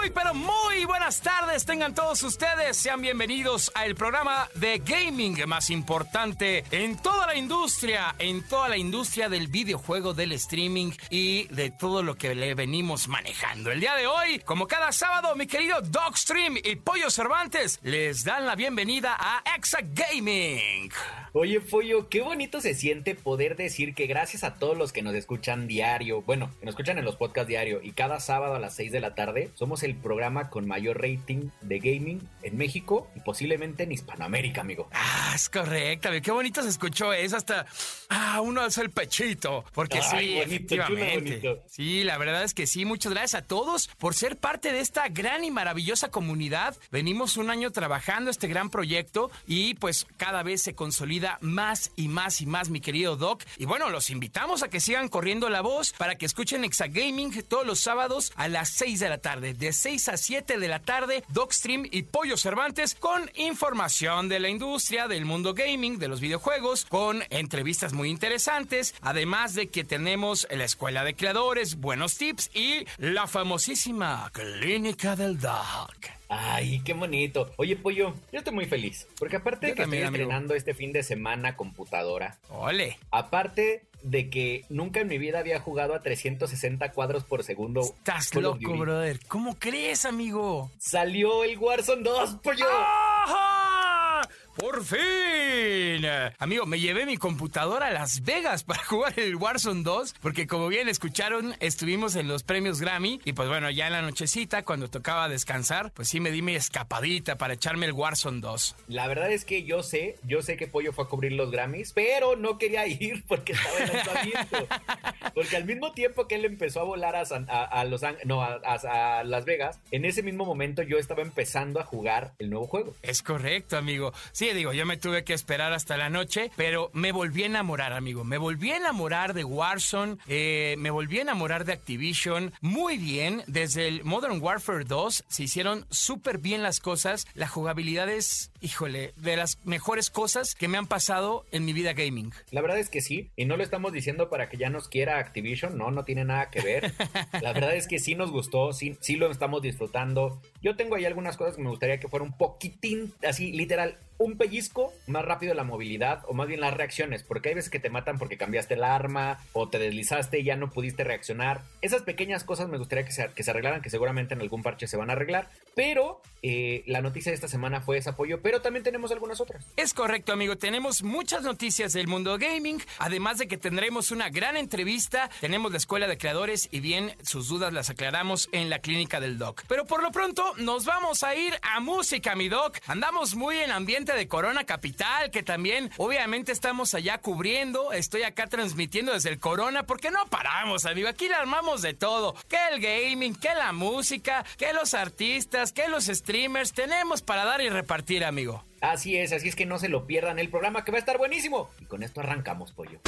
Muy, pero muy buenas tardes tengan todos ustedes. Sean bienvenidos al programa de gaming más importante en toda la industria, en toda la industria del videojuego, del streaming y de todo lo que le venimos manejando. El día de hoy, como cada sábado, mi querido Dogstream y Pollo Cervantes les dan la bienvenida a Exa Gaming. Oye, Pollo, qué bonito se siente poder decir que gracias a todos los que nos escuchan diario, bueno, que nos escuchan en los podcasts diario y cada sábado a las 6 de la tarde, somos el programa con mayor rating de gaming en México y posiblemente en Hispanoamérica, amigo. Ah, es correcto, amigo. qué bonito se escuchó eso, hasta ah, uno hace el pechito, porque Ay, sí, bonito, efectivamente. Sí, la verdad es que sí, muchas gracias a todos por ser parte de esta gran y maravillosa comunidad. Venimos un año trabajando este gran proyecto y pues cada vez se consolida más y más y más, mi querido Doc. Y bueno, los invitamos a que sigan corriendo la voz para que escuchen Exagaming todos los sábados a las 6 de la tarde. De 6 a 7 de la tarde, Docstream y Pollo Cervantes con información de la industria, del mundo gaming, de los videojuegos, con entrevistas muy interesantes, además de que tenemos la escuela de creadores, buenos tips y la famosísima Clínica del Dog. Ay, qué bonito. Oye, Pollo, yo estoy muy feliz. Porque aparte de que también, estoy amigo. estrenando este fin de semana computadora, Ole. aparte de que nunca en mi vida había jugado a 360 cuadros por segundo. Estás Call loco, brother. ¿Cómo crees, amigo? Salió el Warzone 2, Pollo. ¡Ajá! ¡Por fin! Amigo, me llevé mi computadora a Las Vegas para jugar el Warzone 2, porque como bien escucharon, estuvimos en los premios Grammy y pues bueno, ya en la nochecita, cuando tocaba descansar, pues sí me di mi escapadita para echarme el Warzone 2. La verdad es que yo sé, yo sé que Pollo fue a cubrir los Grammys, pero no quería ir porque estaba en lanzamiento. Porque al mismo tiempo que él empezó a volar a, San- a- a Los Ángeles, no, a, a- a Las Vegas, en ese mismo momento yo estaba empezando a jugar el nuevo juego. Es correcto, amigo. Sí, digo, yo me tuve que esperar hasta la noche, pero me volví a enamorar, amigo. Me volví a enamorar de Warzone, eh, me volví a enamorar de Activision. Muy bien, desde el Modern Warfare 2 se hicieron súper bien las cosas. La jugabilidad es, híjole, de las mejores cosas que me han pasado en mi vida gaming. La verdad es que sí, y no lo estamos diciendo para que ya nos quiera Activision, no, no tiene nada que ver. La verdad es que sí nos gustó, sí, sí lo estamos disfrutando. Yo tengo ahí algunas cosas que me gustaría que fuera un poquitín, así literal, un pellizco más rápido la movilidad, o más bien las reacciones, porque hay veces que te matan porque cambiaste el arma, o te deslizaste y ya no pudiste reaccionar. Esas pequeñas cosas me gustaría que se, que se arreglaran, que seguramente en algún parche se van a arreglar, pero eh, la noticia de esta semana fue ese apoyo, pero también tenemos algunas otras. Es correcto, amigo. Tenemos muchas noticias del mundo gaming, además de que tendremos una gran entrevista. Tenemos la escuela de creadores y bien, sus dudas las aclaramos en la clínica del Doc. Pero por lo pronto, nos vamos a ir a música, mi Doc. Andamos muy en ambiente de Corona Capital, que también, obviamente, estamos allá cubriendo. Estoy acá transmitiendo desde el Corona, porque no paramos, amigo. Aquí le armamos de todo: que el gaming, que la música, que los artistas, que los streamers. Tenemos para dar y repartir, amigo amigos. Así es, así es que no se lo pierdan el programa que va a estar buenísimo. Y con esto arrancamos, pollo.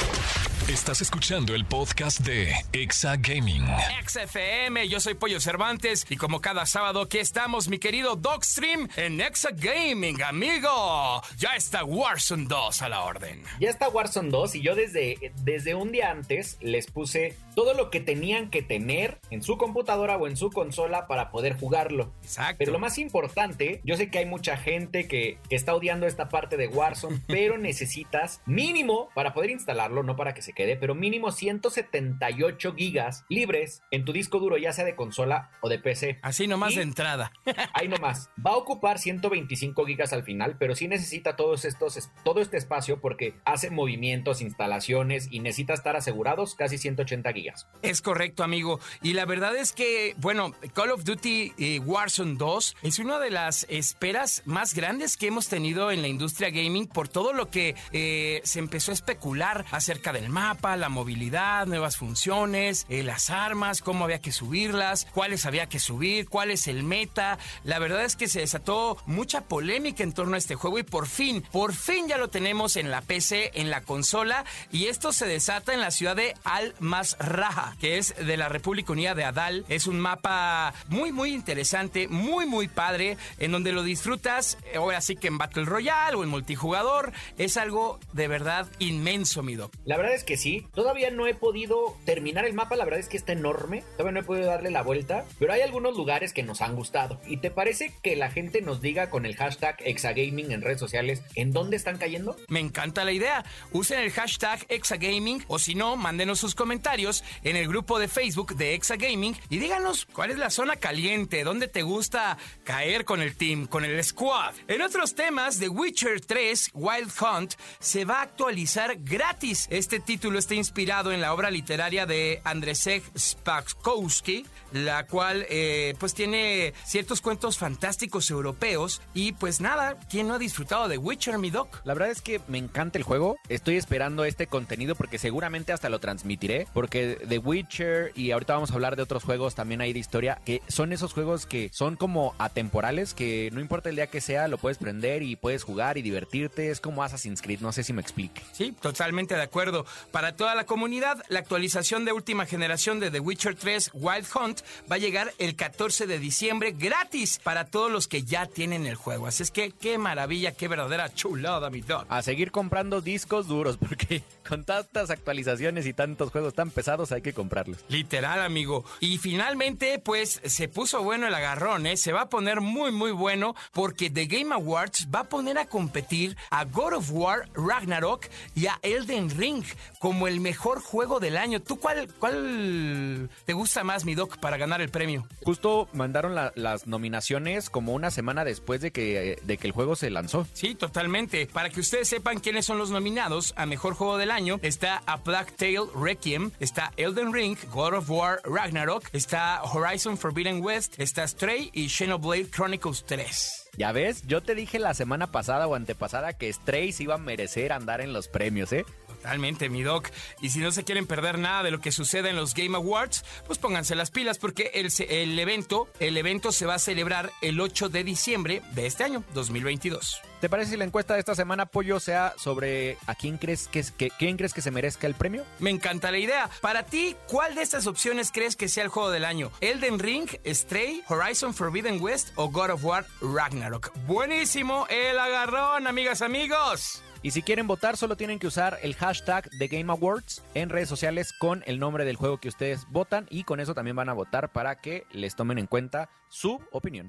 Estás escuchando el podcast de Exa Gaming. XFM, yo soy Pollo Cervantes y como cada sábado aquí estamos, mi querido Dogstream en Exa Gaming, amigo. Ya está Warzone 2 a la orden. Ya está Warzone 2 y yo desde, desde un día antes les puse todo lo que tenían que tener en su computadora o en su consola para poder jugarlo. Exacto. Pero lo más importante, yo sé que hay mucha gente que, que está odiando esta parte de Warzone, pero necesitas mínimo para poder instalarlo, no para que se quede, pero mínimo 178 gigas libres en tu disco duro, ya sea de consola o de PC. Así nomás Y- de entrada. Ahí nomás. Va a ocupar 125 gigas al final, pero sí necesita todos estos, todo este espacio porque hace movimientos, instalaciones y necesita estar asegurados casi 180 gigas. Es correcto, amigo. Y la verdad es que, bueno, Call of Duty eh, Warzone 2 es una de las esperas más grandes que hemos tenido en la industria gaming por todo lo que eh, se empezó a especular acerca del mapa, la movilidad, nuevas funciones, eh, las armas, cómo había que subirlas, cuáles había que subir, cuál es el meta. La verdad es que se desató mucha polémica en torno a este juego y por fin, por fin ya lo tenemos en la PC, en la consola y esto se desata en la ciudad de Al-Masraha, que es de la República Unida de Adal. Es un mapa muy, muy interesante, muy, muy padre, en donde lo disfrutas, eh, ahora sí que en Battle Royale o en multijugador. Es algo de verdad inmenso, mi doc. La verdad es que sí. Todavía no he podido terminar el mapa. La verdad es que está enorme. Todavía no he podido darle la vuelta. Pero hay algunos lugares que nos han gustado. ¿Y te parece que la gente nos diga con el hashtag Exagaming en redes sociales en dónde están cayendo? Me encanta la idea. Usen el hashtag Exagaming o si no, mándenos sus comentarios en el grupo de Facebook de Exagaming y díganos cuál es la zona caliente, dónde te gusta caer con el team, con el squad. En otros temas, The Witcher 3 Wild Hunt se va a actualizar gratis. Este título está inspirado en la obra literaria de Andrzej Spakowski, la cual eh, pues tiene ciertos cuentos fantásticos europeos y pues nada, ¿quién no ha disfrutado de Witcher, mi doc? La verdad es que me encanta el juego. Estoy esperando este contenido porque seguramente hasta lo transmitiré. Porque The Witcher y ahorita vamos a hablar de otros juegos también ahí de historia que son esos juegos que son como atemporales que no importa el día que sea lo puedes prender y puedes jugar y divertirte. Es como Assassin's Creed, no sé si me explique. Sí, totalmente de acuerdo. Para toda la comunidad, la actualización de última generación de The Witcher 3 Wild Hunt va a llegar el 14 de diciembre gratis para todos los que ya tienen el juego. Así es que qué maravilla, qué verdadera chulada, mi dog. A seguir comprando discos duros porque con tantas actualizaciones y tantos juegos tan pesados hay que comprarlos. Literal, amigo. Y finalmente, pues se puso bueno el agarrón, ¿eh? Se va a poner muy, muy bueno porque The Game Awards va a poner a competir a God of War Ragnarok y a Elden Ring como el mejor juego del año. ¿Tú cuál, cuál te gusta más, mi doc, para ganar el premio? Justo mandaron la- las nominaciones como una semana después de que, de que el juego se lanzó. Sí, totalmente. Para que ustedes sepan quiénes son los nominados a Mejor Juego del Año, está A Black Tail Requiem, está Elden Ring, God of War Ragnarok, está Horizon Forbidden West, está Stray y Xenoblade Chronicles 3. Ya ves, yo te dije la semana pasada o antepasada que Stray iba a merecer andar en los premios, ¿eh? Totalmente, mi doc. Y si no se quieren perder nada de lo que sucede en los Game Awards, pues pónganse las pilas porque el, evento, el evento se va a celebrar el 8 de diciembre de este año, 2022. ¿Te parece si la encuesta de esta semana, Pollo, sea sobre a quién crees que, es- que- quién crees que se merezca el premio? Me encanta la idea. Para ti, ¿cuál de estas opciones crees que sea el juego del año? ¿Elden Ring, Stray, Horizon Forbidden West o God of War Ragnarok? Buenísimo el agarrón, amigas, amigos. Y si quieren votar, solo tienen que usar el hashtag The Game Awards en redes sociales con el nombre del juego que ustedes votan y con eso también van a votar para que les tomen en cuenta su opinión.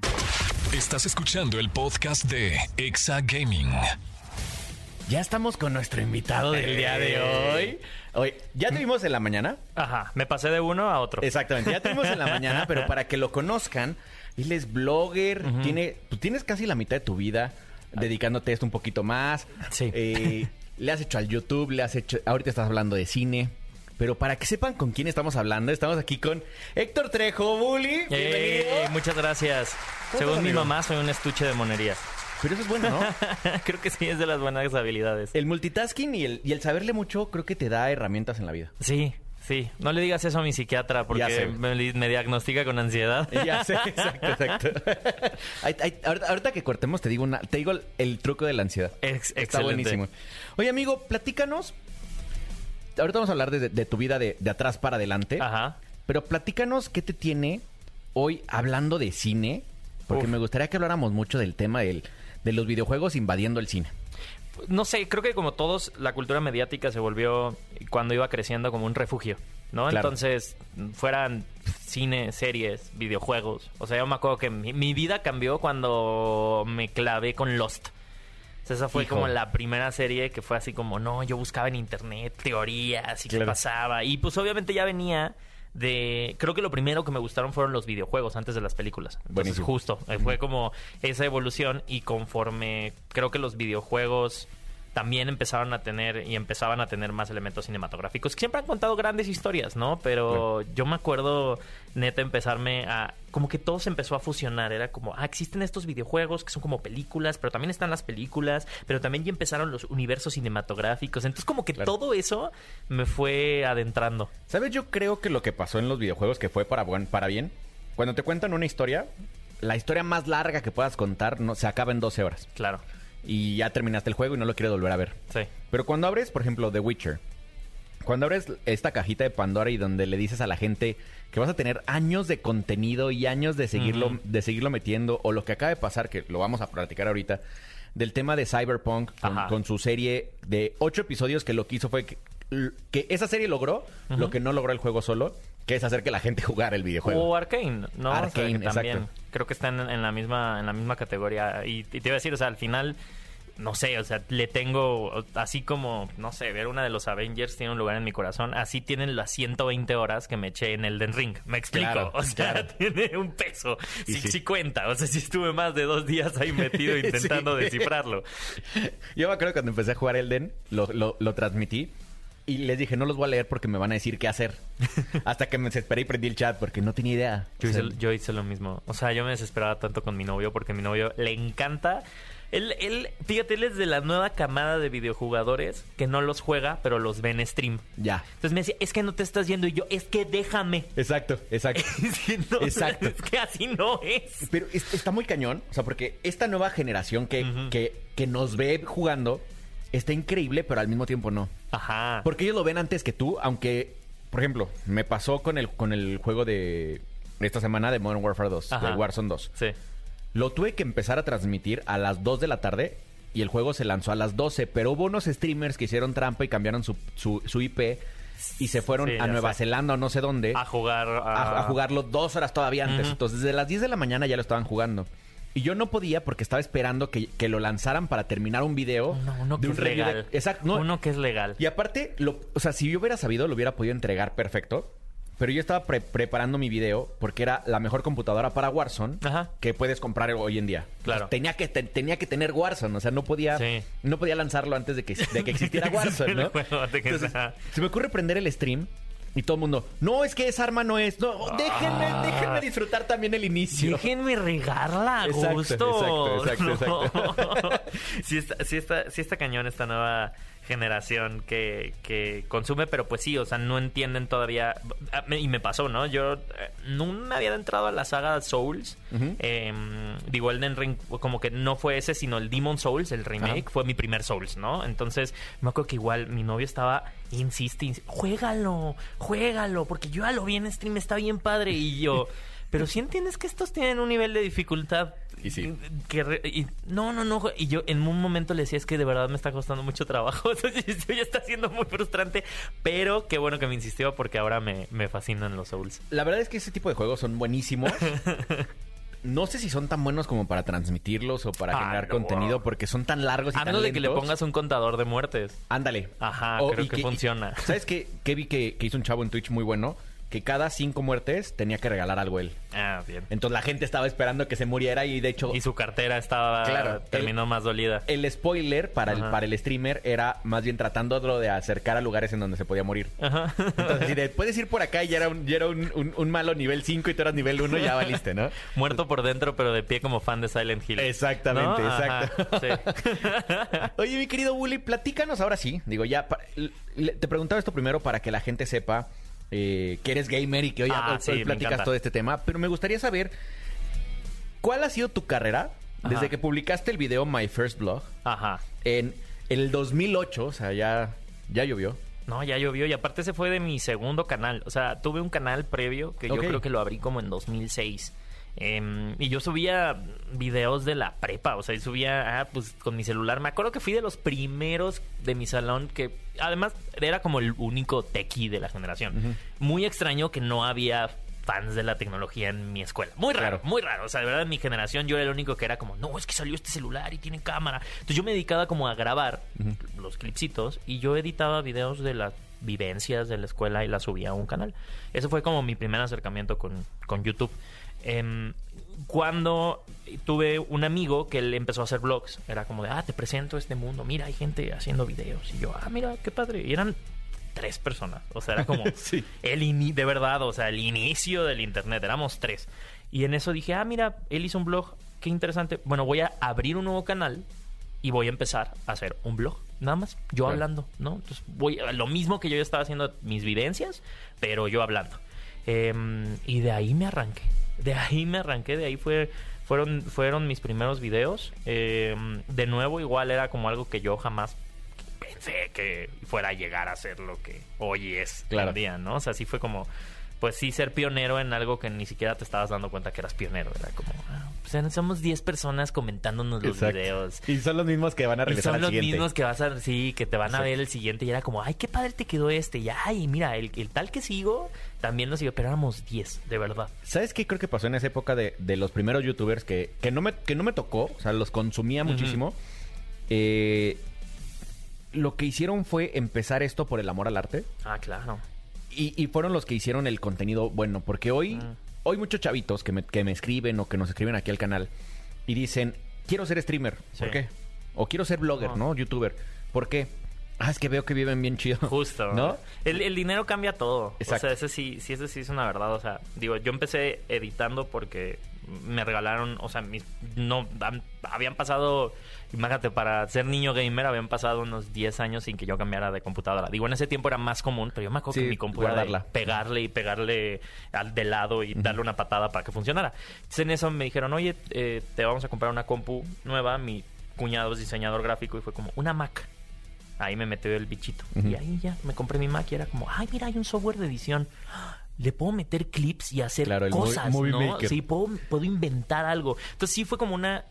Estás escuchando el podcast de Exa Gaming. Ya estamos con nuestro invitado del día de hoy. Hoy, ya tuvimos en la mañana. Ajá, me pasé de uno a otro. Exactamente, ya tuvimos en la mañana, pero para que lo conozcan, él es blogger, tiene, tú tienes casi la mitad de tu vida dedicándote a esto un poquito más. Sí. Eh, le has hecho al YouTube, le has hecho, ahorita estás hablando de cine. Pero para que sepan con quién estamos hablando, estamos aquí con Héctor Trejo, Bully. Bienvenido. muchas gracias. ¿Cómo Según mi mamá, soy un estuche de monerías. Pero eso es bueno, ¿no? creo que sí es de las buenas habilidades. El multitasking y el, y el saberle mucho creo que te da herramientas en la vida. Sí, sí. No le digas eso a mi psiquiatra porque me, me diagnostica con ansiedad. Ya sé, exacto, exacto. Ay, ay, ahorita, ahorita que cortemos te digo una, te digo el, el truco de la ansiedad. Ex- Está excelente. buenísimo. Oye, amigo, platícanos. Ahorita vamos a hablar de, de tu vida de, de atrás para adelante. Ajá. Pero platícanos qué te tiene hoy hablando de cine. Porque Uf. me gustaría que habláramos mucho del tema del- de los videojuegos invadiendo el cine. No sé, creo que como todos, la cultura mediática se volvió, cuando iba creciendo, como un refugio, ¿no? Claro. Entonces, fueran cine, series, videojuegos. O sea, yo me acuerdo que mi, mi vida cambió cuando me clavé con Lost. O sea, esa fue Hijo. como la primera serie que fue así como, no, yo buscaba en internet teorías y qué pasaba. Y pues obviamente ya venía de... Creo que lo primero que me gustaron fueron los videojuegos antes de las películas. Entonces, Buenísimo. justo, eh, fue como esa evolución y conforme creo que los videojuegos también empezaron a tener y empezaban a tener más elementos cinematográficos que siempre han contado grandes historias, ¿no? Pero yo me acuerdo neta empezarme a como que todo se empezó a fusionar, era como, ah, existen estos videojuegos que son como películas, pero también están las películas, pero también ya empezaron los universos cinematográficos, entonces como que Claro. todo eso me fue adentrando. ¿Sabes? Yo creo que lo que pasó en los videojuegos que fue para, buen- para bien, cuando te cuentan una historia, la historia más larga que puedas contar no, se acaba en 12 horas. Claro. Y ya terminaste el juego y no lo quieres volver a ver. Sí. Pero cuando abres, por ejemplo, The Witcher, cuando abres esta cajita de Pandora y donde le dices a la gente que vas a tener años de contenido y años de seguirlo, de seguirlo metiendo, o lo que acaba de pasar, que lo vamos a platicar ahorita, del tema de Cyberpunk con, su serie de ocho episodios que lo que hizo fue que, que esa serie logró lo que no logró el juego solo, que es hacer que la gente jugara el videojuego. O Arcane, ¿no? O sea, Arcane, que también exacto. creo que están en, en la misma en la misma categoría y, y te iba a decir, o sea, al final no sé, o sea, le tengo así como, no sé, ver una de los Avengers tiene un lugar en mi corazón, así tienen las 120 horas que me eché en Elden Ring. Me explico, Claro, o sea, claro. tiene un peso. Sí, sí. sí cuenta, o sea, si estuve más de dos días ahí metido intentando Sí. descifrarlo. Yo me acuerdo cuando empecé a jugar Elden, lo, lo, lo transmití y les dije, no los voy a leer porque me van a decir qué hacer. Hasta que me desesperé y prendí el chat porque no tenía idea. Yo O sea, hice, yo hice lo mismo. O sea, yo me desesperaba tanto con mi novio porque a mi novio le encanta. Él, él, fíjate, él es de la nueva camada de videojugadores que no los juega, pero los ve en stream. Ya. Entonces me decía, es que no te estás yendo. Y yo, es que déjame. Exacto, exacto. Es que, no, Exacto. es que así no es. Pero es- está muy cañón, o sea, porque esta nueva generación que, que, que nos ve jugando está increíble, pero al mismo tiempo no. Ajá. Porque ellos lo ven antes que tú, aunque, por ejemplo, me pasó con el, con el juego de esta semana de Modern Warfare 2, Ajá. de Warzone 2. Sí. Lo tuve que empezar a transmitir a las 2 de la tarde y el juego se lanzó a las 12, pero hubo unos streamers que hicieron trampa y cambiaron su, su, su IP y se fueron Sí, a Nueva sé. Zelanda o no sé dónde A jugar. a, a jugarlo dos horas todavía antes. Entonces, desde las 10 de la mañana ya lo estaban jugando. Y yo no podía porque estaba esperando que, que lo lanzaran para terminar un video Uno, uno de que un es de- legal. Exacto. no, Uno que es legal. Y aparte, lo, o sea, si yo hubiera sabido, lo hubiera podido entregar perfecto. Pero yo estaba pre- preparando mi video porque era la mejor computadora para Warzone Ajá. que puedes comprar hoy en día. Claro. Entonces, tenía que te- tenía que tener Warzone, o sea, no podía Sí. no podía lanzarlo antes de que, de que existiera Warzone, ¿no? juego, antes que- Entonces, se me ocurre prender el stream y todo el mundo, no, es que esa arma no es. No, déjenme, Ah. déjenme disfrutar también el inicio. Déjenme regarla a Exacto, gusto. exacto, exacto, No. sí, está, sí, está, sí está cañón esta nueva generación que, que consume, pero pues sí, o sea, no entienden todavía. Ah, Y me pasó, ¿no? Yo eh, no me había entrado a la saga Souls. Ujú. Eh, digo, Elden Ring como que no fue ese, sino el Demon Souls, el remake, fue mi primer Souls, ¿no? Entonces, me acuerdo que igual mi novio estaba, insiste, insiste, juégalo, juégalo, porque yo ya lo vi en stream, está bien padre. Y yo, pero si entiendes que estos tienen un nivel de dificultad Y sí. que re- y- no, no, no. Y yo en un momento le decía, es que de verdad me está costando mucho trabajo. Entonces, esto ya está siendo muy frustrante. Pero qué bueno que me insistió porque ahora me, me fascinan los Souls. La verdad es que ese tipo de juegos son buenísimos. No sé si son tan buenos como para transmitirlos o para Ah, generar no. contenido porque son tan largos y A tan menos de que le pongas un contador de muertes. Ándale. Ajá, O- creo que, funciona. y- ¿Sabes qué, qué vi que, que hizo un chavo en Twitch muy bueno? Que cada cinco muertes tenía que regalar algo él. Ah, bien. Entonces la gente estaba esperando que se muriera y de hecho Y su cartera estaba Claro, terminó más dolida. el spoiler para el, para el streamer era más bien tratándolo de acercar a lugares en donde se podía morir. Ajá. Entonces, si de, puedes ir por acá y ya era un, ya era un, un- un malo nivel 5 y tú eras nivel 1, ya valiste, ¿no? Muerto por dentro, pero de pie como fan de Silent Hill. Exactamente, ¿No? exacto. Ajá, sí. Oye, mi querido Bully, platícanos ahora sí. Digo, ya, te preguntaba esto primero para que la gente sepa eh, que eres gamer y que hoy, Ah, hoy sí, platicas todo este tema. Pero me gustaría saber, ¿cuál ha sido tu carrera desde que publicaste el video My First Blog Ajá. en el 2008? O sea, ya, ya llovió. No, ya llovió y aparte se fue de mi segundo canal. O sea, tuve un canal previo que yo creo que lo abrí como en 2006. Em, y yo subía videos de la prepa, o sea, y subía ah, pues con mi celular. Me acuerdo que fui de los primeros de mi salón que además era como el único tequi de la generación. Muy extraño que no había fans de la tecnología en mi escuela. Muy raro, Claro. muy raro. O sea, de verdad en mi generación yo era el único que era como, no, es que salió este celular y tiene cámara. Entonces yo me dedicaba como a grabar los clipsitos y yo editaba videos de las vivencias de la escuela y las subía a un canal. Ese fue como mi primer acercamiento con, con YouTube. Em, cuando tuve un amigo que él empezó a hacer vlogs, era como de, ah, te presento este mundo, mira, hay gente haciendo videos. Y yo, ah, mira, qué padre. Y eran tres personas. O sea, era como Sí. el ini de verdad, o sea, el inicio del internet, éramos tres. Y en eso dije, ah, mira, él hizo un blog, qué interesante. Bueno, voy a abrir un nuevo canal y voy a empezar a hacer un blog, nada más, yo Claro. hablando, ¿no? Entonces, voy a lo mismo que yo ya estaba haciendo mis vivencias, pero yo hablando. Em, y de ahí me arranqué. De ahí me arranqué, de ahí fue, fueron, fueron mis primeros videos. Em, de nuevo, igual era como algo que yo jamás pensé que fuera a llegar a ser lo que hoy es Claro. día, ¿no? O sea, sí fue como, pues sí, ser pionero en algo que ni siquiera te estabas dando cuenta que eras pionero. Era como, ah, pues somos 10 personas comentándonos los Exacto. videos. Y son los mismos que van a Y regresar son al los siguiente. mismos que vas a, sí, que te van a ver el siguiente y era como, ay, qué padre te quedó este. Y ay, mira, el, el tal que sigo también lo sigo, pero éramos 10, de verdad. ¿Sabes qué creo que pasó en esa época de, de los primeros youtubers que, que, no me, que no me tocó? O sea, los consumía muchísimo. Eh, lo que hicieron fue empezar esto por el amor al arte. Ah, claro. Y, y fueron los que hicieron el contenido bueno. Porque hoy, Mm. hoy muchos chavitos que me, que me escriben o que nos escriben aquí al canal y dicen, quiero ser streamer. ¿Por qué? O quiero ser blogger, Ajá. ¿no? Youtuber. ¿Por qué? Ah, es que veo que viven bien chido. Justo. ¿No? El, el dinero cambia todo. Exacto. O sea, ese sí, sí, ese sí es una verdad. O sea, digo, yo empecé editando porque me regalaron, o sea, mis, no, han- habían pasado, imagínate, para ser niño gamer habían pasado unos 10 años sin que yo cambiara de computadora. Digo, en ese tiempo era más común, pero yo me acuerdo Sí, que mi computadora pegarle y pegarle al de lado y darle una patada para que funcionara. Entonces en eso me dijeron, oye, eh, te vamos a comprar una compu nueva. Mi cuñado es diseñador gráfico y fue como, una Mac. Ahí me metió el bichito. Y ahí ya me compré mi Mac y era como, ay, mira, hay un software de edición. Le puedo meter clips y hacer Claro, cosas, ¿no? Sí, puedo, puedo inventar algo. Entonces sí fue como una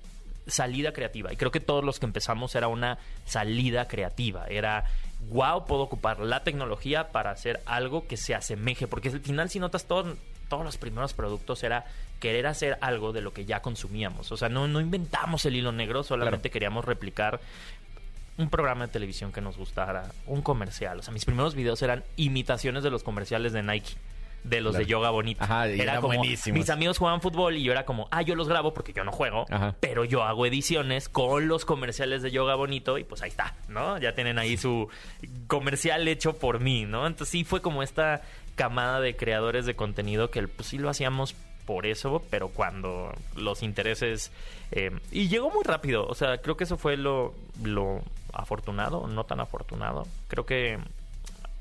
salida creativa. Y creo que todos los que empezamos era una salida creativa. Era, wow, puedo ocupar la tecnología para hacer algo que se asemeje. Porque al final, si notas, todo- todos los primeros productos era querer hacer algo de lo que ya consumíamos. O sea, no, no inventamos el hilo negro, solamente queríamos replicar un programa de televisión que nos gustara, un comercial. O sea, mis primeros videos eran imitaciones de los comerciales de Nike. De los Claro. de yoga bonito. Ajá, y eran como buenísimos. mis amigos jugaban fútbol y yo era como, ah, yo los grabo porque yo no juego, Ajá. pero yo hago ediciones con los comerciales de yoga bonito y pues ahí está, ¿no? Ya tienen ahí su comercial hecho por mí, ¿no? Entonces sí fue como esta camada de creadores de contenido que pues sí lo hacíamos por eso, pero cuando los intereses... eh, y llegó muy rápido, o sea, creo que eso fue lo, lo afortunado, no tan afortunado. Creo que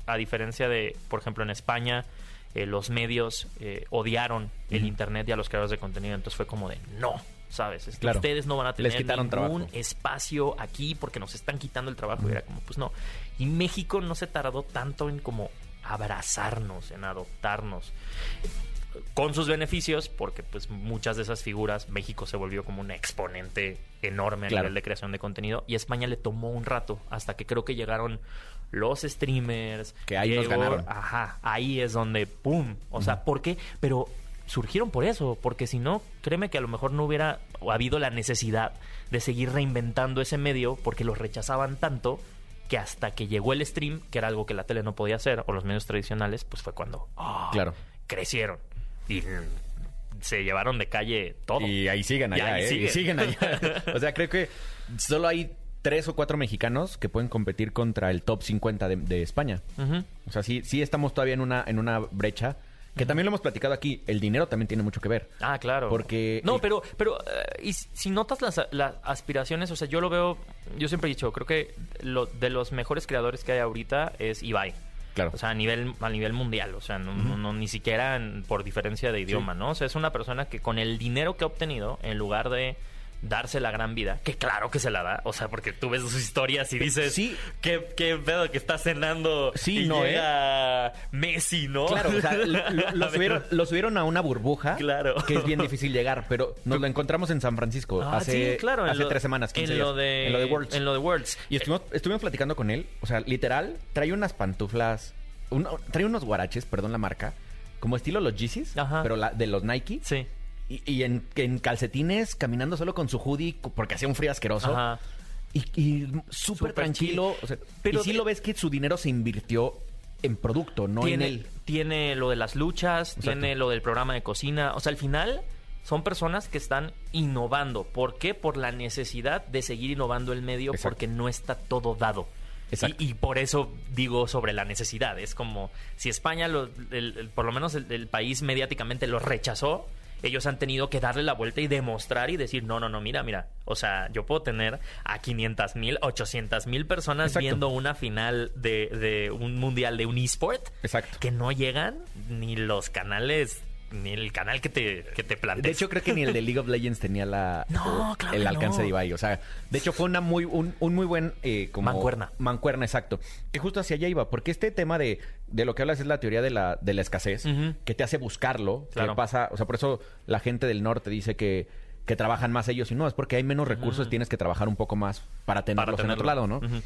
a diferencia de, por ejemplo, en España, eh, los medios eh, odiaron el. Internet y a los creadores de contenido, entonces fue como de, no, ¿sabes? Es que Claro. Ustedes no van a Les tener quitaron ningún trabajo. espacio aquí porque nos están quitando el trabajo. Y era como, pues no. Y México no se tardó tanto en como abrazarnos, en adoptarnos con sus beneficios, porque pues muchas de esas figuras, México se volvió como un exponente enorme a Claro. nivel de creación de contenido y España le tomó un rato hasta que creo que llegaron los streamers. Que ahí nos llegó- ganaron. Ajá, ahí es donde, ¡pum! O sea, ¿por qué? Pero surgieron por eso, porque si no, créeme que a lo mejor no hubiera habido la necesidad de seguir reinventando ese medio porque los rechazaban tanto que hasta que llegó el stream, que era algo que la tele no podía hacer, o los medios tradicionales, pues fue cuando ¡ah! Claro. crecieron y se llevaron de calle todo. Y ahí siguen Y allá, ahí ¿eh? siguen. Y siguen allá. o sea, creo que solo hay tres o cuatro mexicanos que pueden competir contra el top 50 de, de España. O sea, sí, sí estamos todavía en una, en una brecha. Que también lo hemos platicado aquí. El dinero también tiene mucho que ver. Ah, claro. Porque- No, pero, pero eh, y si notas las, las aspiraciones, o sea, yo lo veo, yo siempre he dicho, creo que lo, de los mejores creadores que hay ahorita es Ibai. Claro. O sea, a nivel, a nivel mundial, o sea, no, no- no- ni siquiera en- por diferencia de idioma, ¿no? O sea, es una persona que con el dinero que ha obtenido, en lugar de darse la gran vida, que claro que se la da, o sea, porque tú ves sus historias y dices, Sí. qué, qué pedo que está cenando Sí, y no, ¿eh? llega Messi, ¿no? Claro, o sea, lo, subieron, lo subieron a una burbuja. Claro. Que es bien difícil llegar, pero nos lo encontramos en San Francisco Ah, hace, sí, claro, hace tres semanas, 15 en días. lo de en lo de Worlds. En lo de Worlds. Y estuvimos, estuvimos platicando con él. O sea, literal, trae unas pantuflas. un- trae unos guaraches, perdón la marca. Como estilo los Yeezys, Ajá. pero la, de los Nike. Sí. Y, y en, en calcetines, caminando solo con su hoodie, porque hacía un frío asqueroso. Ajá. Y, y súper Súper tranquilo. o sea, Pero y sí de- lo ves que su dinero se invirtió en producto, no tiene, en él. tiene lo de las luchas, Exacto. tiene lo del programa de cocina. O sea, al final, son personas que están innovando. ¿Por qué? Por la necesidad de seguir innovando el medio Exacto. porque no está todo dado. Exacto. Y, y por eso digo sobre la necesidad. Es como si España, lo- el- el- por lo menos el, el país mediáticamente lo rechazó, ellos han tenido que darle la vuelta y demostrar y decir, no, no, no, mira, mira. O sea, yo puedo tener a 500 mil, 800 mil personas Exacto. viendo una final de, de un mundial de un esport Exacto. que no llegan ni los canales, ni el canal que te, que te plantees. De hecho, creo que ni el de League of Legends tenía la, No, claro el alcance no. de Ibai. O sea, de hecho fue una muy, un, un muy buen... eh, como Mancuerna. Mancuerna, exacto. Que justo hacia allá iba. Porque este tema de, de lo que hablas es la teoría de la, de la escasez, que te hace buscarlo. Claro. Que pasa... O sea, por eso la gente del norte dice que, que trabajan más ellos. Y no, es porque hay menos recursos, tienes que trabajar un poco más para tenerlos en otro lado, ¿no? Ujú.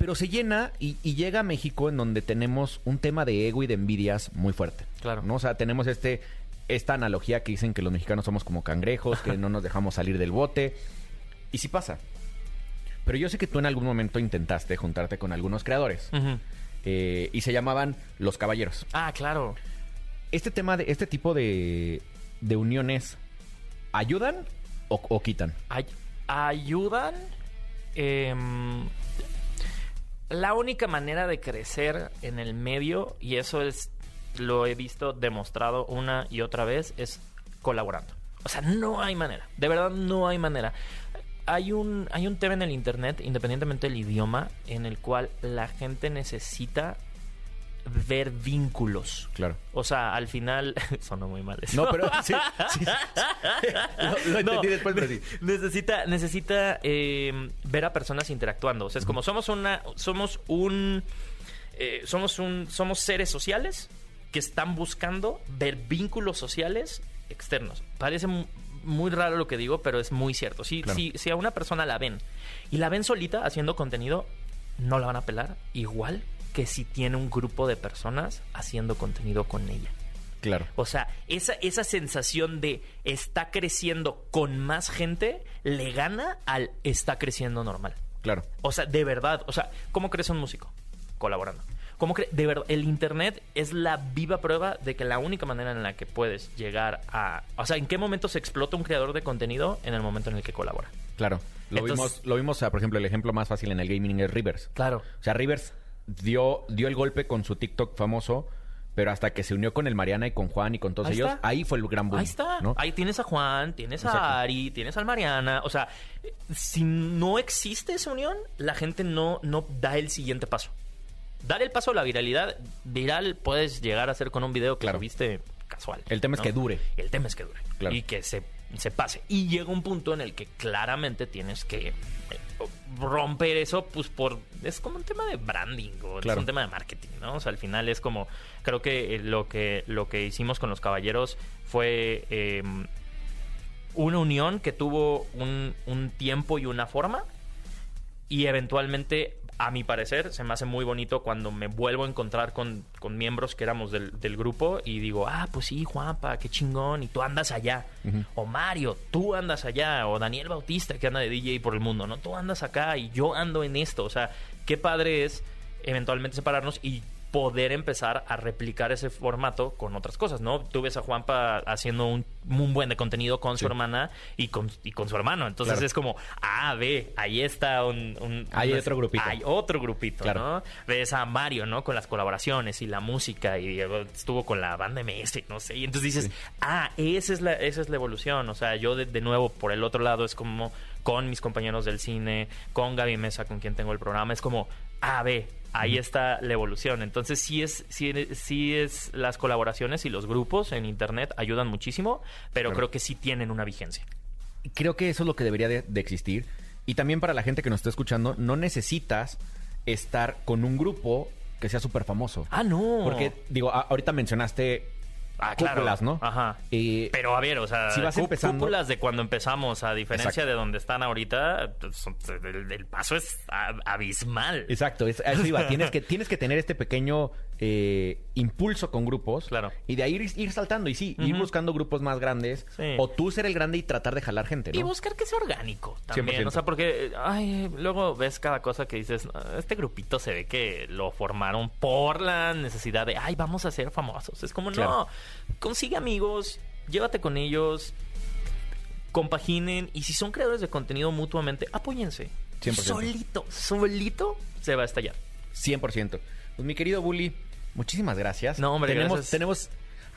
Pero se llena y, y llega a México en donde tenemos un tema de ego y de envidias muy fuerte. Claro. ¿no? O sea, tenemos este esta analogía que dicen que los mexicanos somos como cangrejos, que no nos dejamos salir del bote. Y sí pasa. Pero yo sé que tú en algún momento intentaste juntarte con algunos creadores. Eh, y se llamaban Los Caballeros. Ah, claro. Este tema de, este tipo de, de uniones, ¿ayudan o, o quitan? Ay- ayudan. em, la única manera de crecer en el medio, y eso es lo he visto demostrado una y otra vez, es colaborando. O sea, no hay manera. De verdad, no hay manera. Hay un, hay un tema en el internet, independientemente del idioma, en el cual la gente necesita ver vínculos. Claro. O sea, al final. Sonó muy mal eso. No, pero sí. sí, sí. Lo, lo entendí No, después, pero sí. Necesita, necesita eh, ver a personas interactuando. O sea, es como somos una, somos un, eh, somos un, somos seres sociales que están buscando ver vínculos sociales externos. Parece mu- muy raro lo que digo, pero es muy cierto. Si, Claro. si, si a una persona la ven y la ven solita haciendo contenido, no la van a pelar igual que si tiene un grupo de personas haciendo contenido con ella. Claro. O sea, esa, esa sensación de está creciendo con más gente le gana al está creciendo normal. Claro. O sea, de verdad. O sea, ¿cómo crece un músico? Colaborando. ¿Cómo cre- de verdad, el internet es la viva prueba de que la única manera en la que puedes llegar a. O sea, ¿en qué momento se explota un creador de contenido? En el momento en el que colabora. Claro. Lo Entonces- vimos, lo vimos, por ejemplo, el ejemplo más fácil en el gaming es Rivers. Claro. O sea, Rivers dio, dio el golpe con su TikTok famoso, pero hasta que se unió con el Mariana y con Juan y con todos Ahí ellos, está. ahí fue el gran boom. Ahí está. ¿no? Ahí tienes a Juan, tienes a. Ari, tienes al Mariana. O sea, si no existe esa unión, la gente no, no da el siguiente paso. Dar el paso a la viralidad, viral puedes llegar a hacer con un video que Claro. subiste casual. El tema es que dure. El tema es que dure. Claro. Y que se, se pase. Y llega un punto en el que claramente tienes que eh, romper eso, pues por. Es como un tema de branding o Claro. es un tema de marketing, ¿no? O sea, al final es como. Creo que eh, lo que, lo que hicimos con los caballeros fue. eh, una unión que tuvo un, un tiempo y una forma. Y eventualmente, a mi parecer, se me hace muy bonito cuando me vuelvo a encontrar con, con miembros que éramos del, del grupo y digo, ah, pues sí, Juanpa, qué chingón, y tú andas allá. O Mario, tú andas allá. O Daniel Bautista, que anda de DJ por el mundo, ¿no? Tú andas acá y yo ando en esto. O sea, qué padre es eventualmente separarnos y poder empezar a replicar ese formato con otras cosas, ¿no? Tú ves a Juanpa haciendo un, un buen de contenido con su hermana y con, y con su hermano. Entonces Claro. es como, ah, ve, ahí está un... un- Hay otro grupito. Hay otro grupito, Claro. ¿no? Ves a Mario, ¿no? Con las colaboraciones y la música y estuvo con la banda MS, no sé. Y entonces dices, ah, esa es la, esa es la evolución. O sea, yo de, de nuevo, por el otro lado, es como con mis compañeros del cine, con Gaby Mesa, con quien tengo el programa, es como, ah, ve, ahí está la evolución. Entonces sí es, sí, sí es las colaboraciones y los grupos en internet ayudan muchísimo, pero Claro. creo que sí tienen una vigencia. Creo que eso es lo que debería de, de existir. Y también para la gente que nos está escuchando, no necesitas estar con un grupo que sea súper famoso. Ah, no. Porque, digo, a- ahorita mencionaste Ah, claro. cúpulas, ¿no? Ajá. Eh, Pero a ver, o sea, Si vas cú- empezando- cúpulas de cuando empezamos, a diferencia Exacto. de donde están ahorita, pues, son- el, el paso es abismal. Exacto, es, a eso iba. Tienes que, tienes que tener este pequeño eh, impulso con grupos. Claro. Y de ahí ir, ir saltando. Y sí, ir buscando grupos más grandes. Sí. O tú ser el grande y tratar de jalar gente, ¿no? Y buscar que sea orgánico también. 100%. O sea, porque ay, luego ves cada cosa que dices, "Ah, este grupito se ve que lo formaron por la necesidad de, ay, vamos a ser famosos. Es como, Claro. no, consigue amigos, llévate con ellos, compaginen y si son creadores de contenido mutuamente, apóyense. 100%. Solito, solito se va a estallar. 100%. Pues mi querido Bully, muchísimas gracias. No, hombre, tenemos, gracias. Tenemos,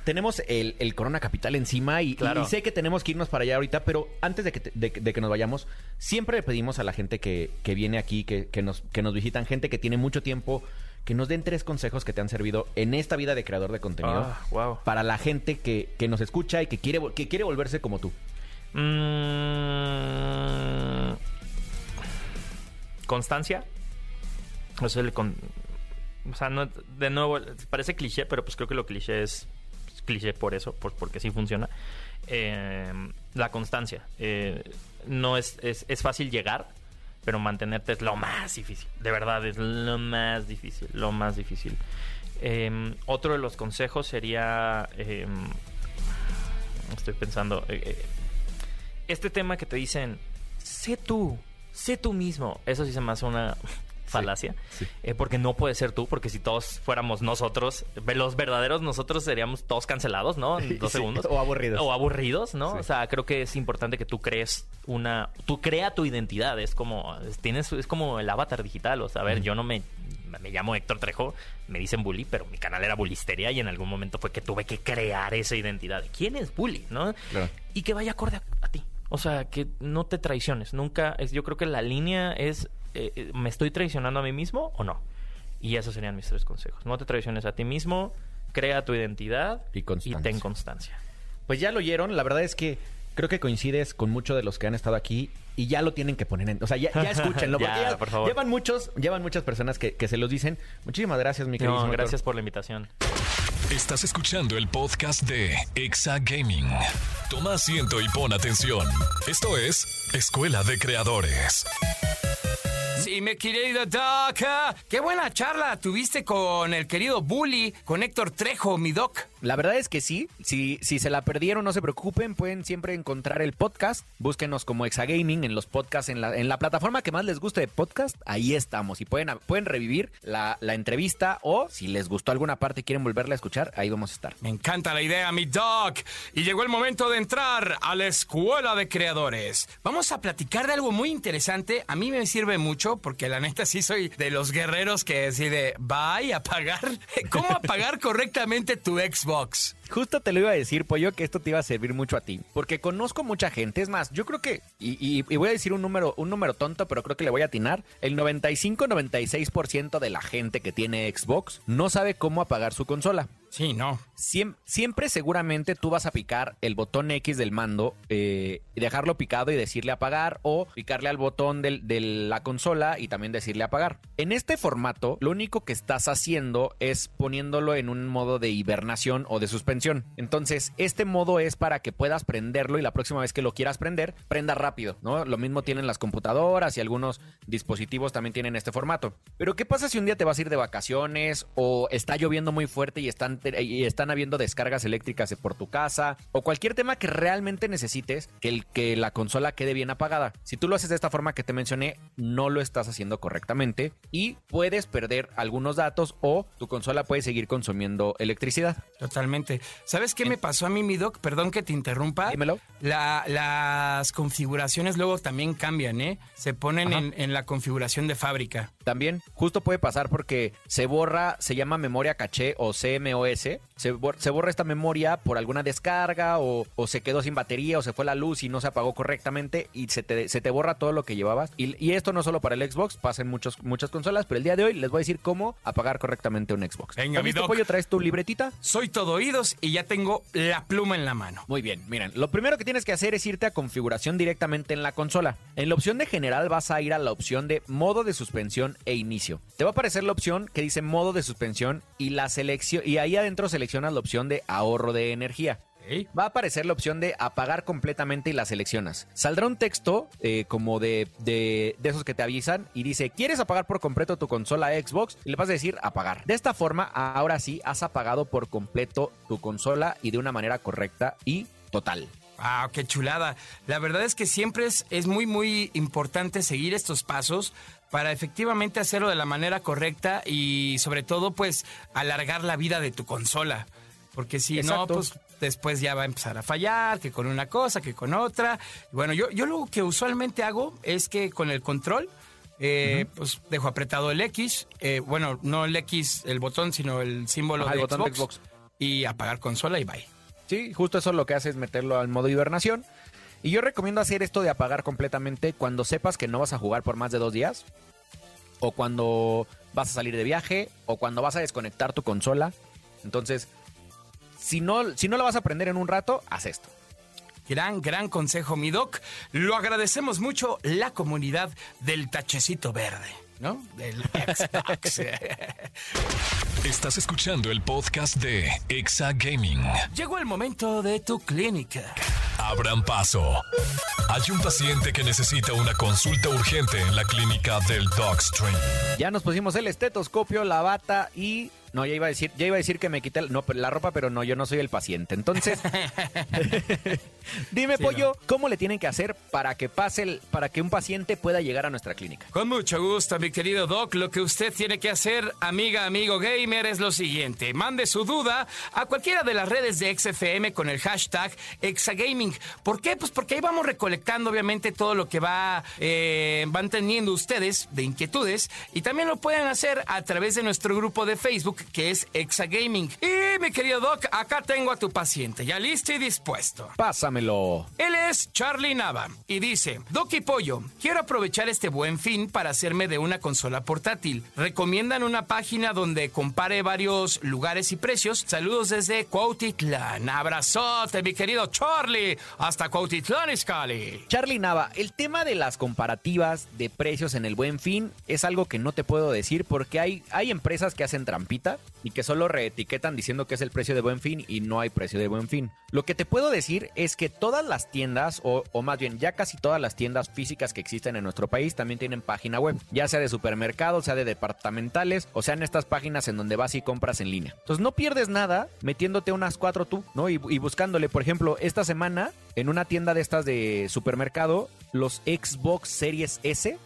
tenemos el, el Corona Capital encima y, Claro. y sé que tenemos que irnos para allá ahorita, pero antes de que, te- de, de que nos vayamos, siempre le pedimos a la gente que, que viene aquí, que, que nos, que nos visitan, gente que tiene mucho tiempo, que nos den tres consejos que te han servido en esta vida de creador de contenido. Ah, wow. Para la gente que, que nos escucha y que quiere, que quiere volverse como tú. Mm, constancia. O sea, el con- o sea, no- de nuevo, parece cliché, pero pues creo que lo cliché es, cliché por eso, por- porque sí funciona. Eh, la constancia. Eh, no es, es, es fácil llegar, pero mantenerte es lo más difícil. De verdad, es lo más difícil, lo más difícil. Eh, otro de los consejos sería... estoy pensando... este tema que te dicen, sé tú, sé tú mismo, eso sí se me hace una falacia, sí. eh, porque no puede ser tú, porque si todos fuéramos nosotros, los verdaderos nosotros seríamos todos cancelados, ¿no? En dos Sí, segundos. o aburridos. O aburridos, ¿no? O sea, creo que es importante que tú crees una, tú crea tu identidad, es como, es- tienes, es como el avatar digital, o sea, a ver, yo no me, me llamo Héctor Trejo, me dicen Bully, pero mi canal era Bullisteria y en algún momento fue que tuve que crear esa identidad. ¿Quién es Bully, no? Claro. y que vaya acorde a, a ti. O sea, que no te traiciones. Nunca, es, yo creo que la línea es, eh, eh, ¿me estoy traicionando a mí mismo o no? Y esos serían mis tres consejos. No te traiciones a ti mismo, crea tu identidad Y ten constancia. Pues ya lo oyeron, la verdad es que creo que coincides con muchos de los que han estado aquí y ya lo tienen que poner en... O sea, ya, ya escúchenlo, porque Ya, ya por favor. llevan muchos, llevan muchas personas que, que se los dicen. Muchísimas gracias, mi querido. No, gracias por la invitación. Estás escuchando el podcast de Exa Gaming. Toma asiento y pon atención. Esto es Escuela de Creadores. Sí, mi querido Doc. ah, Qué buena charla tuviste con el querido Bully, con Héctor Trejo, mi Doc. La verdad es que sí. Si, si se la perdieron, no se preocupen. Pueden siempre encontrar el podcast. Búsquenos como Exagaming en los podcasts, en la, en la plataforma que más les guste de podcast. Ahí estamos. Y pueden, pueden revivir la, la entrevista o si les gustó alguna parte y quieren volverla a escuchar, ahí vamos a estar. Me encanta la idea, mi Doc. Y llegó el momento de entrar a la escuela de creadores. Vamos a platicar de algo muy interesante. A mí me sirve mucho porque la neta sí soy de los guerreros que decide, a apagar. ¿Cómo apagar correctamente tu Xbox? Justo te lo iba a decir, Pollo, que esto te iba a servir mucho a ti. Porque conozco mucha gente. Es más, yo creo que, y, y- y voy a decir un número, un número tonto, pero creo que le voy a atinar. El 95-96% de la gente que tiene Xbox no sabe cómo apagar su consola. Sí, no. Siem- siempre seguramente tú vas a picar el botón X del mando eh, dejarlo picado y decirle apagar o picarle al botón de la consola y también decirle apagar. En este formato, lo único que estás haciendo es poniéndolo en un modo de hibernación o de suspensión. Entonces, este modo es para que puedas prenderlo y la próxima vez que lo quieras prender, prenda rápido, ¿no? Lo mismo tienen las computadoras y algunos dispositivos también tienen este formato. Pero ¿qué pasa si un día te vas a ir de vacaciones o está lloviendo muy fuerte y están, y están habiendo descargas eléctricas por tu casa o cualquier tema que realmente necesites que, el, que la consola quede bien apagada? Si tú lo haces de esta forma que te mencioné, no lo estás haciendo correctamente y puedes perder algunos datos o tu consola puede seguir consumiendo electricidad. Totalmente. ¿Sabes qué me pasó a mí, mi Doc? Perdón que te interrumpa. Dímelo. La- las configuraciones luego también cambian, ¿eh? Se ponen en, en la configuración de fábrica. También, justo puede pasar porque se borra, se llama memoria caché o Se, bor- se borra esta memoria por alguna descarga o, o se quedó sin batería o se fue la luz y no se apagó correctamente y se te, se te borra todo lo que llevabas. Y, y esto no solo para el Xbox, pasa en muchos, muchas consolas, pero el día de hoy les voy a decir cómo apagar correctamente un Xbox. Venga, ¿Estás mi doc. Pollo? ¿Traes tu libretita? Soy todo oídos y ya tengo la pluma en la mano. Muy bien, miren, lo primero que tienes que hacer es irte a configuración directamente en la consola. En la opción de general vas a ir a la opción de modo de suspensión e inicio. Te va a aparecer la opción que dice modo de suspensión y la selección y ahí adentro seleccionas la opción de ahorro de energía. Va a aparecer la opción de apagar completamente y la seleccionas. Saldrá un texto eh, como de, de, de esos que te avisan y dice, ¿quieres apagar por completo tu consola Xbox? Y le vas a decir apagar. De esta forma, ahora sí has apagado por completo tu consola y de una manera correcta y total. Ah, qué chulada. La verdad es que siempre es, es muy, muy importante seguir estos pasos para efectivamente hacerlo de la manera correcta y sobre todo, pues, alargar la vida de tu consola. Porque si no, pues después ya va a empezar a fallar, que con una cosa, que con otra. Bueno, yo, yo lo que usualmente hago es que con el control, eh, pues dejo apretado el X, eh, bueno, no el X, el botón, sino el símbolo Ajá, de, el botón de Xbox, Xbox. y apagar consola y bye. Sí, justo eso lo que hace es meterlo al modo hibernación. Y yo recomiendo hacer esto de apagar completamente cuando sepas que no vas a jugar por más de dos días. O cuando vas a salir de viaje. O cuando vas a desconectar tu consola. Entonces, si no, si no la vas a prender en un rato, haz esto. Gran, gran consejo, mi doc. Lo agradecemos mucho la comunidad del tachecito verde, ¿no? Del Xbox. Estás escuchando el podcast de Exa Gaming. Llegó el momento de tu clínica. Abran paso. Hay un paciente que necesita una consulta urgente en la clínica del Dogstream. Ya nos pusimos el estetoscopio, la bata y. No, ya iba a decir, ya iba a decir que me quité el- no, la ropa, pero no, yo no soy el paciente. Entonces, dime, Sí, pollo, ¿cómo le tienen que hacer para que pase el, para que un paciente pueda llegar a nuestra clínica? Con mucho gusto, mi querido Doc. Lo que usted tiene que hacer, amiga, amigo gamer, es lo siguiente. Mande su duda a cualquiera de las redes de XFM con el hashtag Exagaming. ¿Por qué? Pues porque ahí vamos recolectando, obviamente, todo lo que va, eh, van teniendo ustedes de inquietudes. Y también lo pueden hacer a través de nuestro grupo de Facebook, que es Exagaming. Y, mi querido Doc, acá tengo a tu paciente, ya listo y dispuesto. Pásamelo. Él es Charlie Nava y dice, Doki Pollo, quiero aprovechar este buen fin para hacerme de una consola portátil. ¿Recomiendan una página donde compare varios lugares y precios? Saludos desde Cuautitlán. Abrazote, mi querido Charlie. Hasta Cuautitlán, Iscali. Charlie Nava, el tema de las comparativas de precios en el buen fin es algo que no te puedo decir porque hay, hay empresas que hacen y que solo reetiquetan diciendo que es el precio de buen fin y no hay precio de buen fin. Lo que te puedo decir es que todas las tiendas, o, o más bien ya casi todas las tiendas físicas que existen en nuestro país también tienen página web, ya sea de supermercados, sea de departamentales, o sea en estas páginas en donde vas y compras en línea. Entonces no pierdes nada metiéndote unas cuatro tú, ¿no? Y, y buscándole, por ejemplo, esta semana en una tienda de estas de supermercado, los Xbox Series S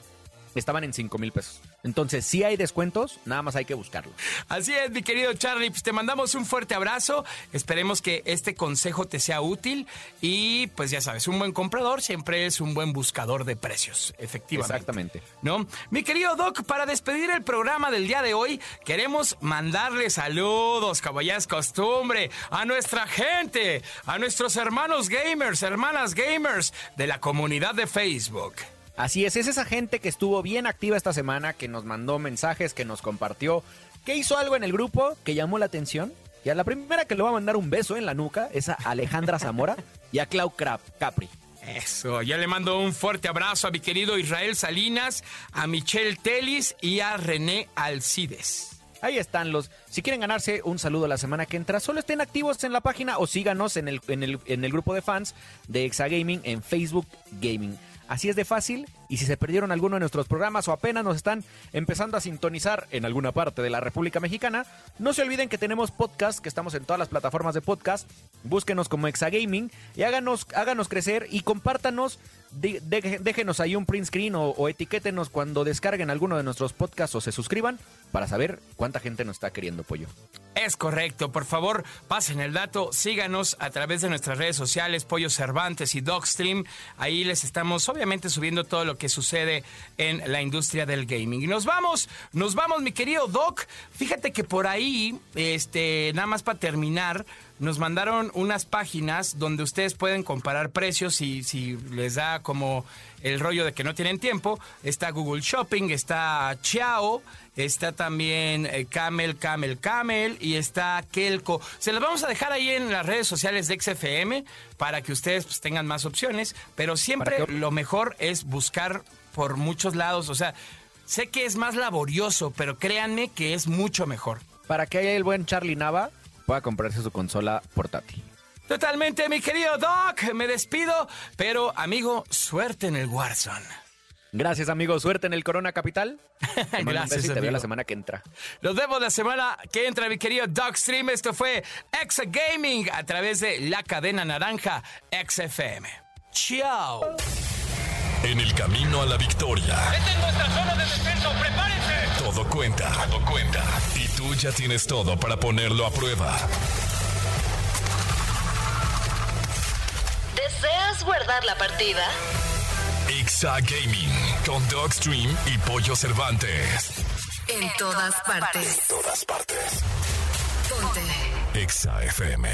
estaban en 5 mil pesos. Entonces, si hay descuentos, nada más hay que buscarlo. Así es, mi querido Charlie, pues te mandamos un fuerte abrazo. Esperemos que este consejo te sea útil y pues ya sabes, un buen comprador siempre es un buen buscador de precios, efectivamente. Exactamente. ¿No? Mi querido Doc, para despedir el programa del día de hoy, queremos mandarle saludos, como ya es costumbre, a nuestra gente, a nuestros hermanos gamers, hermanas gamers de la comunidad de Facebook. Así es, es esa gente que estuvo bien activa esta semana, que nos mandó mensajes, que nos compartió, que hizo algo en el grupo que llamó la atención. Y a la primera que le va a mandar un beso en la nuca es a Alejandra Zamora y a Clau Capri. Eso, ya le mando un fuerte abrazo a mi querido Israel Salinas, a Michelle Telis y a René Alcides. Ahí están los. Si quieren ganarse un saludo la semana que entra, solo estén activos en la página o síganos en el, en el, en el grupo de fans de Exagaming en Facebook Gaming. Así es de fácil. Y si se perdieron alguno de nuestros programas o apenas nos están empezando a sintonizar en alguna parte de la República Mexicana, no se olviden que tenemos podcast, que estamos en todas las plataformas de podcast. Búsquenos como Exagaming y háganos, háganos crecer y compártanos. déjenos ahí un print screen o, o etiquétenos cuando descarguen alguno de nuestros podcasts o se suscriban para saber cuánta gente nos está queriendo, pollo. Es correcto, por favor, pasen el dato, síganos a través de nuestras redes sociales, Pollo Cervantes y Dogstream. Ahí les estamos obviamente subiendo todo lo que sucede en la industria del gaming. Y nos vamos, nos vamos, mi querido Doc. Fíjate que por ahí, este, nada más para terminar, nos mandaron unas páginas donde ustedes pueden comparar precios y si les da como el rollo de que no tienen tiempo. Está Google Shopping, está Chiao, está también eh, Camel, Camel, Camel y está Kelco. Se las vamos a dejar ahí en las redes sociales de XFM para que ustedes pues, tengan más opciones, pero siempre lo mejor es buscar por muchos lados. O sea, sé que es más laborioso, pero créanme que es mucho mejor. Para que haya el buen Charlie Nava pueda comprarse su consola portátil. Totalmente, mi querido Doc. Me despido, pero amigo, suerte en el Warzone. Gracias, amigo. Suerte en el Corona Capital. Te Gracias, y te veo la semana que entra. Nos vemos la semana que entra, mi querido Doc Stream. Esto fue Exa Gaming a través de la cadena naranja XFM. Chao. En el camino a la victoria. Esta es nuestra zona de descenso, prepárense. Todo cuenta. Todo cuenta. Y tú ya tienes todo para ponerlo a prueba. guardar la partida? Exa Gaming con Dogstream y Pollo Cervantes. En todas partes. En todas partes. Ponte. Exa FM.